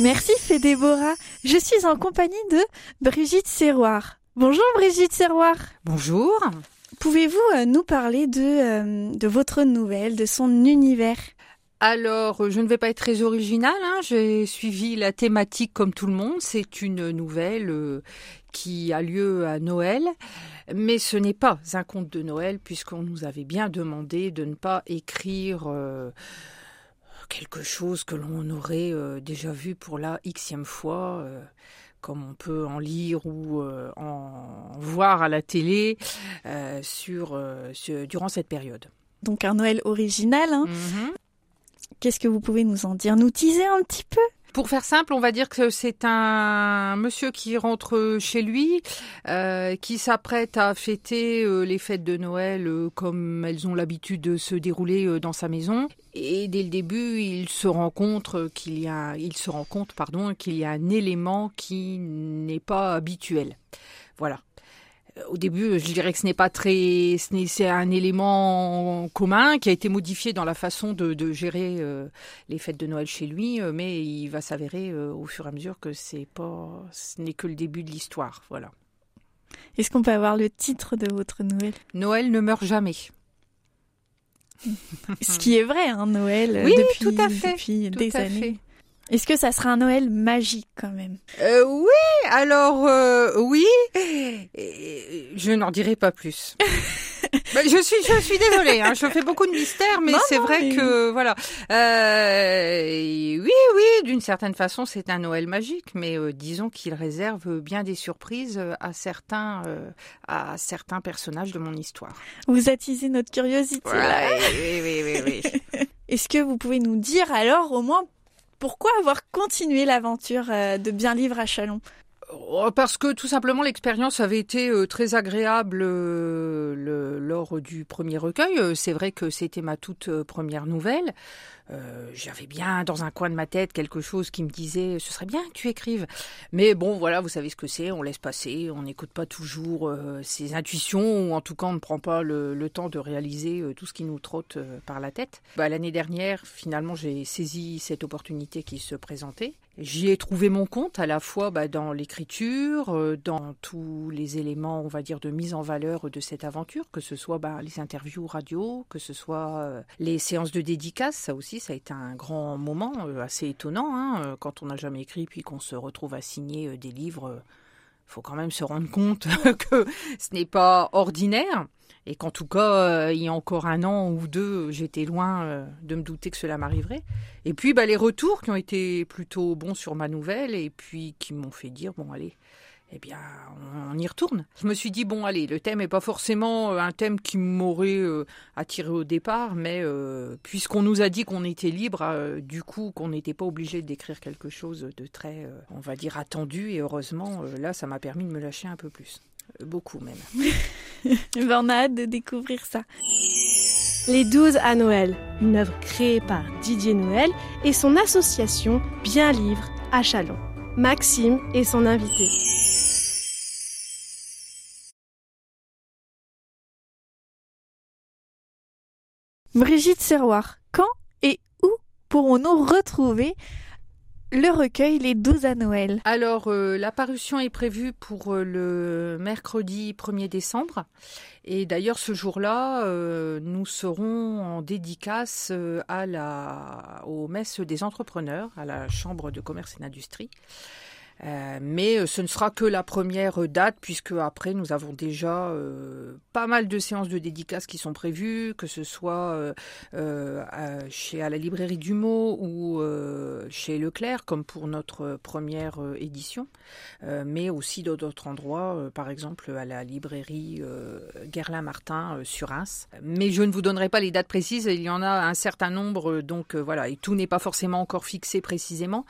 Merci Fédébora. Je suis en compagnie de Brigitte Serroir. Bonjour Brigitte Serroir. Bonjour. Pouvez-vous euh, nous parler de, euh, de votre nouvelle, de son univers? Alors, je ne vais pas être très originale. Hein. J'ai suivi la thématique comme tout le monde. C'est une nouvelle euh, qui a lieu à Noël, mais ce n'est pas un conte de Noël puisqu'on nous avait bien demandé de ne pas écrire quelque chose que l'on aurait déjà vu pour la xème fois comme on peut en lire ou euh, en voir à la télé euh, sur, euh, durant cette période. Donc un Noël original. Hein. Mm-hmm. Qu'est-ce que vous pouvez nous en dire? Nous teaser un petit peu? Pour faire simple, on va dire que c'est un monsieur qui rentre chez lui, euh, qui s'apprête à fêter euh, les fêtes de Noël euh, comme elles ont l'habitude de se dérouler dans sa maison. Et dès le début, il se rend compte qu'il y a, il se rend compte, pardon, qu'il y a un élément qui n'est pas habituel. Voilà au début, je dirais que ce n'est pas très, c'est un élément commun qui a été modifié dans la façon de, gérer euh, les fêtes de Noël chez lui, euh, mais il va s'avérer euh, au fur et à mesure que c'est pas, ce n'est que le début de l'histoire, voilà. Est-ce qu'on peut avoir le titre de votre Noël? Noël ne meurt jamais. Ce qui est vrai, hein, Noël, oui, depuis, tout à fait, depuis des années. Est-ce que ça sera un Noël magique quand même? Euh, Oui, alors euh, oui. Je n'en dirai pas plus. Bah, je suis, je suis désolée. Hein, je fais beaucoup de mystères, mais c'est vrai que voilà. Euh, oui, oui, d'une certaine façon, c'est un Noël magique, mais euh, disons qu'il réserve bien des surprises à certains, euh, à certains personnages de mon histoire. Vous attisez notre curiosité. oui, oui, oui, oui. Est-ce que vous pouvez nous dire alors au moins pourquoi avoir continué l'aventure euh, de Bien Livre à Chalon? Oh, parce que tout simplement l'expérience avait été euh, très agréable euh, lors du premier recueil. C'est vrai que c'était ma toute première nouvelle. Euh, j'avais bien dans un coin de ma tête quelque chose qui me disait ce serait bien que tu écrives. Mais bon, voilà, vous savez ce que c'est, on laisse passer, on n'écoute pas toujours euh, ses intuitions, ou en tout cas on ne prend pas le, temps de réaliser euh, tout ce qui nous trotte par la tête. Bah, L'année dernière, finalement, j'ai saisi cette opportunité qui se présentait. J'y ai trouvé mon compte à la fois bah, dans l'écriture, dans tous les éléments, on va dire, de mise en valeur de cette aventure, que ce soit bah, les interviews radio, que ce soit les séances de dédicaces, ça aussi ça a été un grand moment, euh, assez étonnant, hein, euh, quand on n'a jamais écrit puis qu'on se retrouve à signer euh, des livres. Faut quand même se rendre compte que ce n'est pas ordinaire et qu'en tout cas, il y a encore un an ou deux, j'étais loin de me douter que cela m'arriverait. Et puis, bah, les retours qui ont été plutôt bons sur ma nouvelle et puis qui m'ont fait dire, bon, allez, eh bien, on, y retourne. Je me suis dit, bon, allez, le thème n'est pas forcément euh, un thème qui m'aurait euh, attiré au départ, mais euh, puisqu'on nous a dit qu'on était libre, du coup, qu'on n'était pas obligé d'écrire quelque chose de très, on va dire, attendu, et heureusement, là, ça m'a permis de me lâcher un peu plus. beaucoup même. ben, on a hâte de découvrir ça. Les 12 à Noël, une œuvre créée par Didier Noël et son association Bien Livre à Chalon. Maxime est son invité. Brigitte Serroir, quand et où pourrons-nous retrouver le recueil Les 12 à Noël Alors, euh, la parution est prévue pour euh, le mercredi 1er décembre. Et d'ailleurs, ce jour-là, euh, nous serons en dédicace à la, aux messes des entrepreneurs, à la Chambre de commerce et d'industrie. Euh, mais euh, ce ne sera que la première date, puisque après nous avons déjà euh, pas mal de séances de dédicaces qui sont prévues, que ce soit chez à la librairie du mot ou chez Leclerc, comme pour notre première édition, mais aussi d'autres endroits, par exemple à la librairie Gerlin-Martin sur Reims. Mais je ne vous donnerai pas les dates précises, il y en a un certain nombre, donc voilà, et tout n'est pas forcément encore fixé précisément,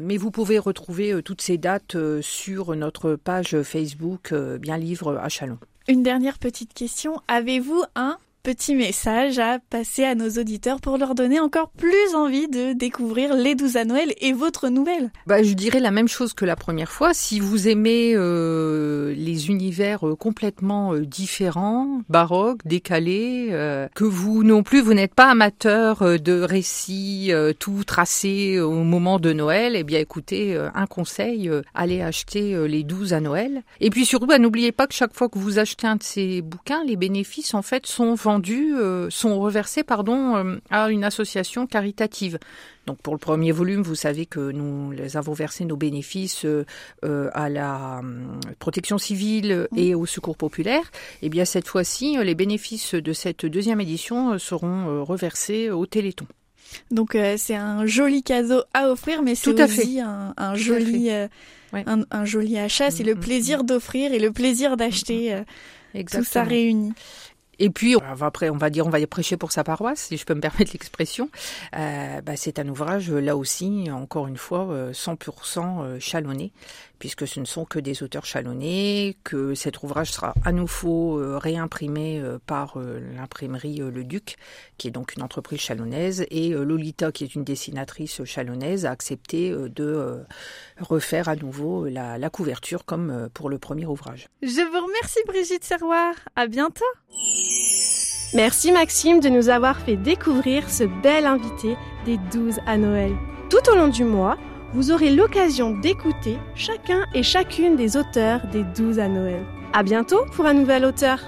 mais vous pouvez retrouver toutes ces dates sur notre page Facebook Bien Livre à Chalon. Une dernière petite question. Avez-vous un petit message à passer à nos auditeurs pour leur donner encore plus envie de découvrir les 12 à Noël et votre nouvelle bah, Je dirais la même chose que la première fois. Si vous aimez euh, les univers euh, complètement euh, différents, baroques, décalés, euh, que vous non plus, vous n'êtes pas amateur de récits tout tracés au moment de Noël, eh bien écoutez, un conseil, allez acheter les 12 à Noël. Et puis surtout, bah, n'oubliez pas que chaque fois que vous achetez un de ces bouquins, les bénéfices en fait sont vendus euh, sont reversés pardon, euh, à une association caritative. Donc pour le premier volume, vous savez que nous les avons versé nos bénéfices euh, à la protection civile et au secours populaire. Et eh bien cette fois-ci, les bénéfices de cette deuxième édition seront reversés au Téléthon. Donc c'est un joli cadeau à offrir, mais c'est aussi un, un joli, un, joli achat. C'est le mm, mm, plaisir mm. d'offrir et le plaisir d'acheter. Tout ça réuni. Et puis, on va, dire, on va prêcher pour sa paroisse, si je peux me permettre l'expression. Euh, bah, c'est un ouvrage, là aussi, encore une fois, 100% euh, euh, chalonné, puisque ce ne sont que des auteurs chalonnés, que cet ouvrage sera à nouveau réimprimé par l'imprimerie Le Duc, qui est donc une entreprise chalonnaise, et Lolita, qui est une dessinatrice chalonnaise, a accepté de refaire à nouveau la, la couverture comme pour le premier ouvrage. Je vous remercie Brigitte Serroir. À bientôt. Merci Maxime de nous avoir fait découvrir ce bel invité des 12 à Noël. Tout au long du mois, vous aurez l'occasion d'écouter chacun et chacune des auteurs des 12 à Noël. À bientôt pour un nouvel auteur.